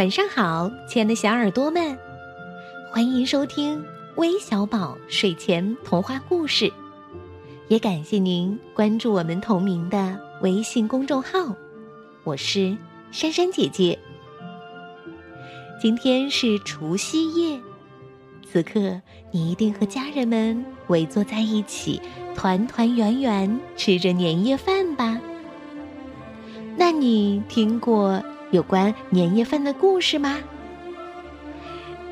晚上好，亲爱的小耳朵们，欢迎收听微小宝睡前童话故事，也感谢您关注我们同名的微信公众号。我是珊珊姐姐。今天是除夕夜，此刻你一定和家人们围坐在一起，团团圆圆吃着年夜饭吧？那你听过？有关年夜饭的故事吗？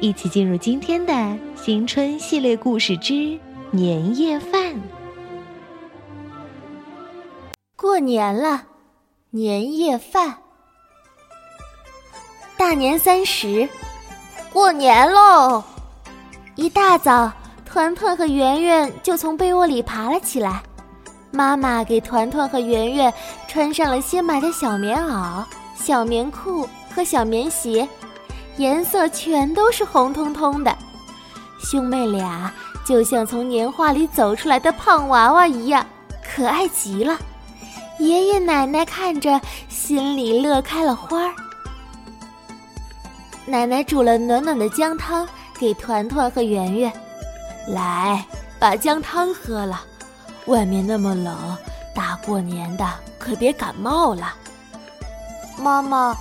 一起进入今天的新春系列故事之年夜饭。过年了，年夜饭。大年三十，过年喽！一大早，团团和圆圆就从被窝里爬了起来。妈妈给团团和圆圆穿上了新买的小棉袄。小棉裤和小棉鞋，颜色全都是红彤彤的，兄妹俩就像从年画里走出来的胖娃娃一样，可爱极了。爷爷奶奶看着，心里乐开了花儿。奶奶煮了暖暖的姜汤给团团和圆圆，来，把姜汤喝了。外面那么冷，大过年的可别感冒了。妈妈，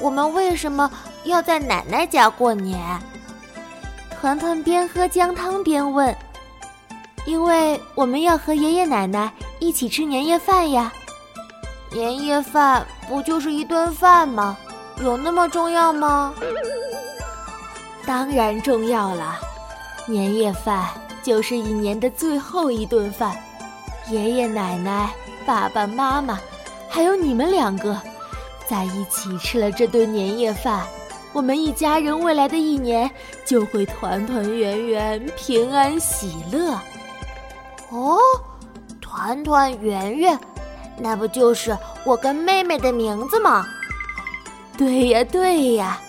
我们为什么要在奶奶家过年？团团边喝姜汤边问。因为我们要和爷爷奶奶一起吃年夜饭呀。年夜饭不就是一顿饭吗？有那么重要吗？当然重要了。年夜饭就是一年的最后一顿饭，爷爷奶奶、爸爸妈妈，还有你们两个。在一起吃了这顿年夜饭，我们一家人未来的一年就会团团圆圆、平安喜乐。哦，团团圆圆，那不就是我跟妹妹的名字吗？对呀，对呀，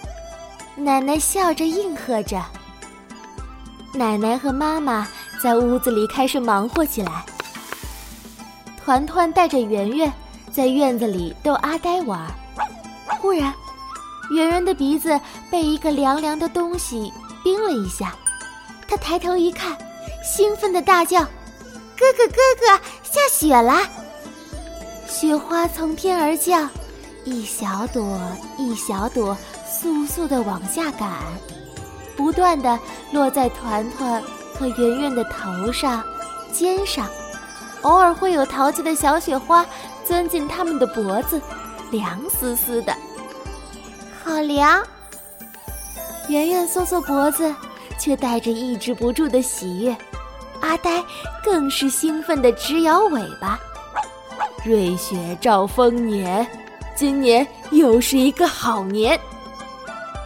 奶奶笑着应和着。奶奶和妈妈在屋子里开始忙活起来。团团带着圆圆在院子里逗阿呆玩。忽然，圆圆的鼻子被一个凉凉的东西冰了一下，他抬头一看，兴奋的大叫：“哥哥，哥哥，下雪了！”雪花从天而降，一小朵一小朵，簌簌的往下赶，不断的落在团团和圆圆的头上、肩上，偶尔会有淘气的小雪花钻进他们的脖子，凉丝丝的。好凉！圆圆缩缩脖子，却带着抑制不住的喜悦。阿呆更是兴奋的直摇尾巴。瑞雪兆丰年，今年又是一个好年。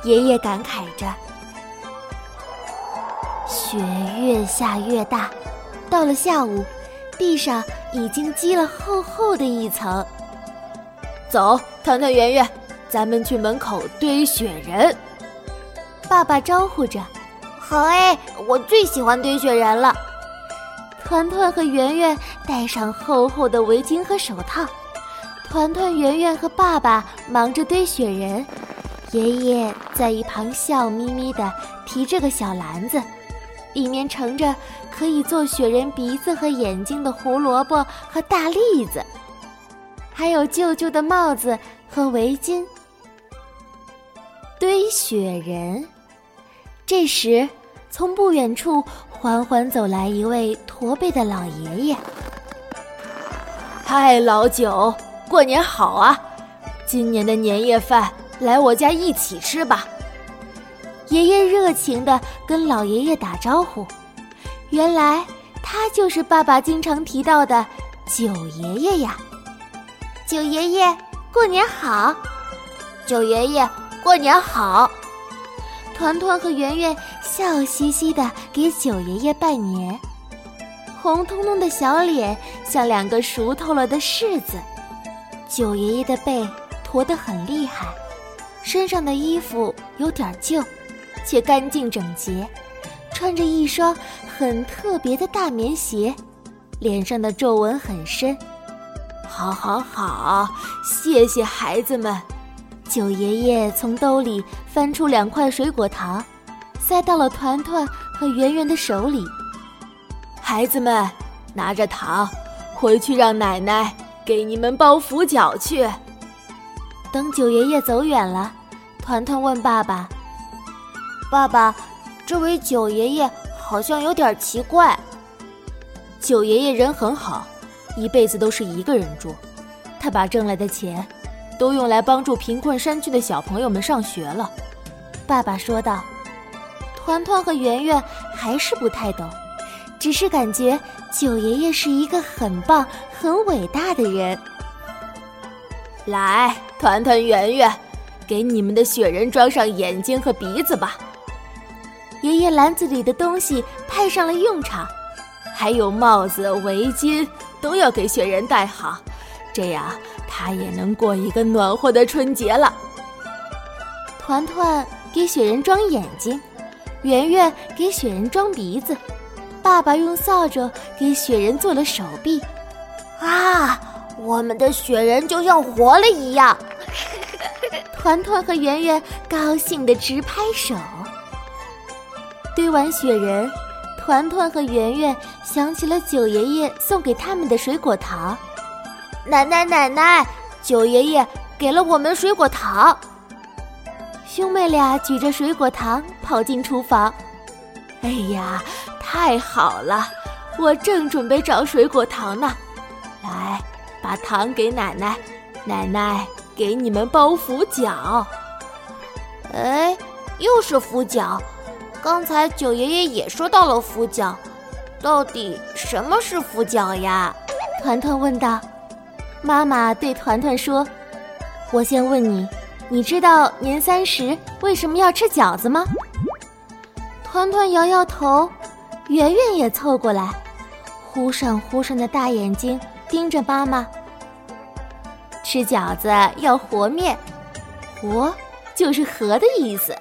爷爷感慨着。雪越下越大，到了下午，地上已经积了厚厚的一层。走，团团圆圆。咱们去门口堆雪人，爸爸招呼着。好哎，我最喜欢堆雪人了。团团和圆圆戴上厚厚的围巾和手套，团团、圆圆和爸爸忙着堆雪人，爷爷在一旁笑眯眯地提着个小篮子，里面盛着可以做雪人鼻子和眼睛的胡萝卜和大栗子，还有舅舅的帽子和围巾。堆雪人，这时，从不远处缓缓走来一位驼背的老爷爷。嗨，老九，过年好啊！今年的年夜饭来我家一起吃吧。爷爷热情的跟老爷爷打招呼。原来他就是爸爸经常提到的九爷爷呀。九爷爷，过年好！九爷爷。过年好！团团和圆圆笑嘻嘻的给九爷爷拜年，红彤彤的小脸像两个熟透了的柿子。九爷爷的背驼得很厉害，身上的衣服有点旧，却干净整洁，穿着一双很特别的大棉鞋，脸上的皱纹很深。好，好，好，谢谢孩子们。九爷爷从兜里翻出两块水果糖，塞到了团团和圆圆的手里。孩子们，拿着糖，回去让奶奶给你们包福饺去。等九爷爷走远了，团团问爸爸：“爸爸，这位九爷爷好像有点奇怪。”九爷爷人很好，一辈子都是一个人住，他把挣来的钱。都用来帮助贫困山区的小朋友们上学了，爸爸说道。团团和圆圆还是不太懂，只是感觉九爷爷是一个很棒、很伟大的人。来，团团、圆圆，给你们的雪人装上眼睛和鼻子吧。爷爷篮子里的东西派上了用场，还有帽子、围巾都要给雪人戴好，这样。他也能过一个暖和的春节了。团团给雪人装眼睛，圆圆给雪人装鼻子，爸爸用扫帚给雪人做了手臂。啊，我们的雪人就像活了一样！团团和圆圆高兴的直拍手。堆完雪人，团团和圆圆想起了九爷爷送给他们的水果糖。奶奶，奶奶，九爷爷给了我们水果糖。兄妹俩举着水果糖跑进厨房。哎呀，太好了！我正准备找水果糖呢。来，把糖给奶奶，奶奶给你们包福饺。哎，又是福饺。刚才九爷爷也说到了福饺，到底什么是福饺呀？团团问道。妈妈对团团说：“我先问你，你知道年三十为什么要吃饺子吗？”团团摇摇头，圆圆也凑过来，忽闪忽闪的大眼睛盯着妈妈。吃饺子要和面，和就是和的意思，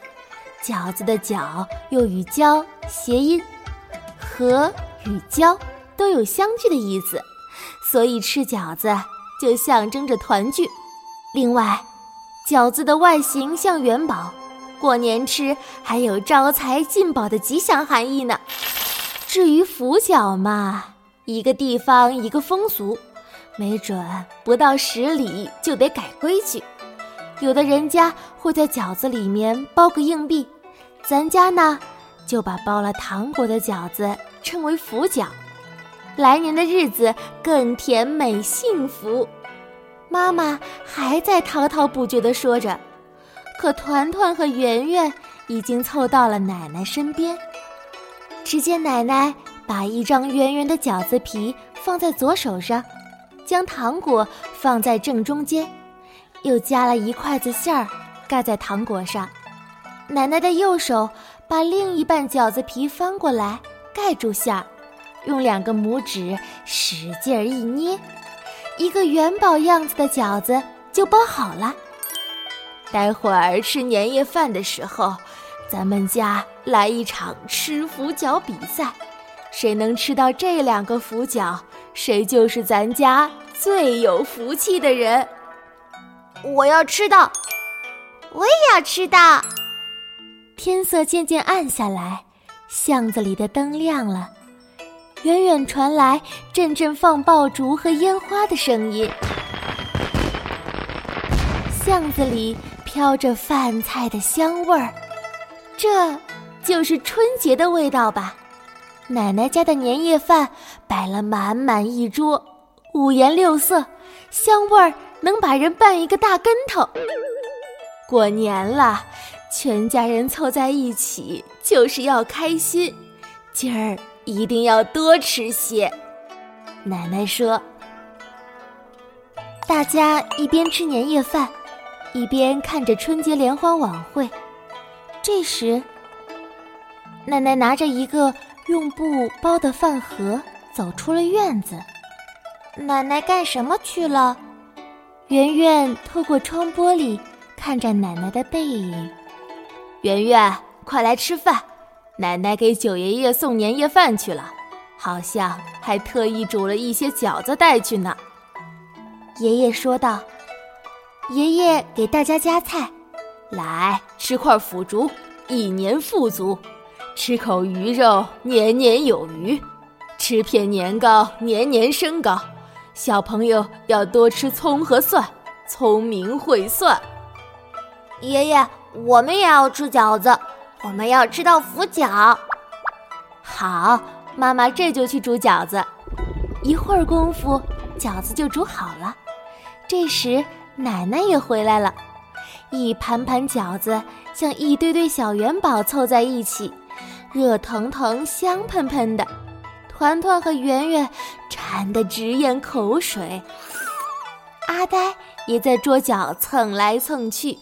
饺子的饺又与交谐音，和与交都有相聚的意思，所以吃饺子。就象征着团聚。另外，饺子的外形像元宝，过年吃还有招财进宝的吉祥含义呢。至于福饺嘛，一个地方一个风俗，没准不到十里就得改规矩。有的人家会在饺子里面包个硬币，咱家呢就把包了糖果的饺子称为福饺。来年的日子更甜美幸福，妈妈还在滔滔不绝地说着，可团团和圆圆已经凑到了奶奶身边。只见奶奶把一张圆圆的饺子皮放在左手上，将糖果放在正中间，又夹了一筷子馅儿盖在糖果上。奶奶的右手把另一半饺子皮翻过来盖住馅儿。用两个拇指使劲儿一捏，一个元宝样子的饺子就包好了。待会儿吃年夜饭的时候，咱们家来一场吃福角比赛，谁能吃到这两个福角，谁就是咱家最有福气的人。我要吃到，我也要吃到。天色渐渐暗下来，巷子里的灯亮了。远远传来阵阵放爆竹和烟花的声音，巷子里飘着饭菜的香味儿，这就是春节的味道吧？奶奶家的年夜饭摆了满满一桌，五颜六色，香味儿能把人绊一个大跟头。过年了，全家人凑在一起就是要开心，今儿。一定要多吃些，奶奶说。大家一边吃年夜饭，一边看着春节联欢晚会。这时，奶奶拿着一个用布包的饭盒走出了院子。奶奶干什么去了？圆圆透过窗玻璃看着奶奶的背影。圆圆，快来吃饭。奶奶给九爷爷送年夜饭去了，好像还特意煮了一些饺子带去呢。爷爷说道：“爷爷给大家夹菜，来吃块腐竹，一年富足；吃口鱼肉，年年有余；吃片年糕，年年升高。小朋友要多吃葱和蒜，聪明会算。爷爷，我们也要吃饺子，我们要吃到福饺。好，妈妈这就去煮饺子。一会儿功夫，饺子就煮好了。这时，奶奶也回来了，一盘盘饺子像一堆堆小元宝凑在一起，热腾腾、香喷喷的。团团和圆圆馋得直咽口水，阿呆也在桌角蹭来蹭去，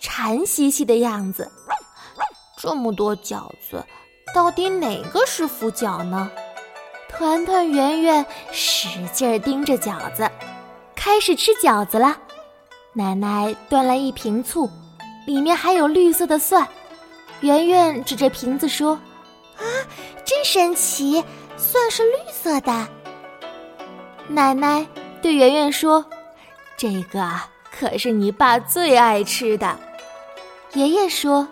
馋兮兮的样子。这么多饺子，到底哪个是福饺呢？团团圆圆使劲盯着饺子，开始吃饺子了。奶奶端来一瓶醋，里面还有绿色的蒜。圆圆指着瓶子说：“啊，真神奇！”蒜是绿色的。奶奶对圆圆说：“这个可是你爸最爱吃的。”爷爷说：“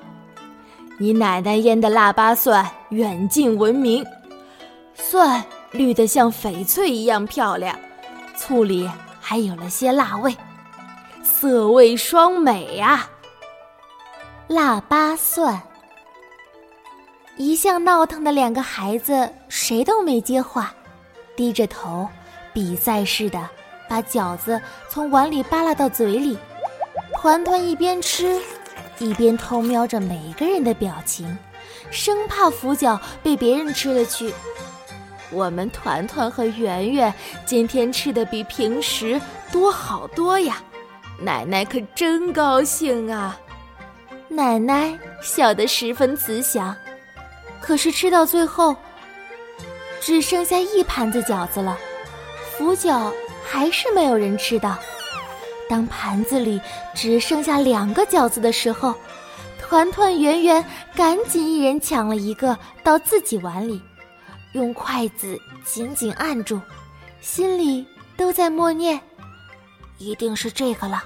你奶奶腌的腊八蒜远近闻名，蒜绿得像翡翠一样漂亮，醋里还有了些辣味，色味双美呀。”腊八蒜。一向闹腾的两个孩子，谁都没接话，低着头，比赛似的把饺子从碗里扒拉到嘴里。团团一边吃，一边偷瞄着每个人的表情，生怕福饺被别人吃了去。我们团团和圆圆今天吃的比平时多好多呀，奶奶可真高兴啊！奶奶笑得十分慈祥。可是吃到最后，只剩下一盘子饺子了，福饺还是没有人吃到。当盘子里只剩下两个饺子的时候，团团圆圆赶紧一人抢了一个到自己碗里，用筷子紧紧按住，心里都在默念：“一定是这个了，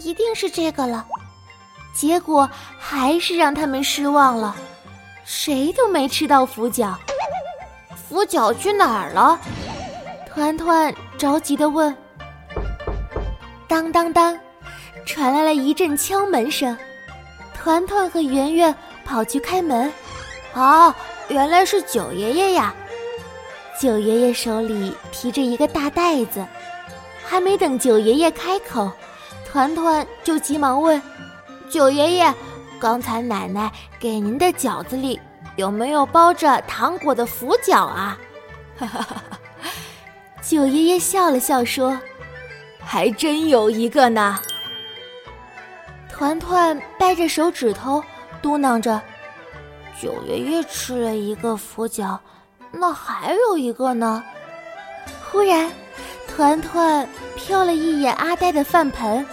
一定是这个了。”结果还是让他们失望了。谁都没吃到福饺，福饺去哪儿了？团团着急地问。当当当，传来了一阵敲门声。团团和圆圆跑去开门。啊，原来是九爷爷呀！九爷爷手里提着一个大袋子，还没等九爷爷开口，团团就急忙问：“九爷爷。”刚才奶奶给您的饺子里有没有包着糖果的福饺啊？哈哈哈！九爷爷笑了笑说：“还真有一个呢。”团团掰着手指头嘟囔着：“九爷爷吃了一个佛脚，那还有一个呢？”忽然，团团瞟了一眼阿呆的饭盆。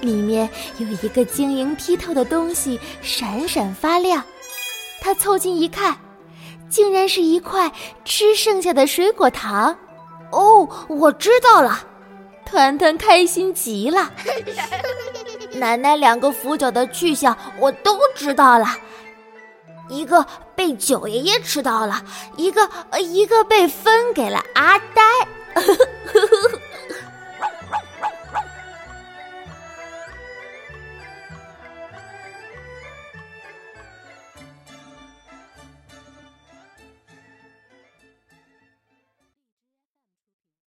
里面有一个晶莹剔透的东西，闪闪发亮。他凑近一看，竟然是一块吃剩下的水果糖。哦，我知道了，团团开心极了。奶奶两个腐角的去向我都知道了，一个被九爷爷吃到了，一个一个被分给了阿呆。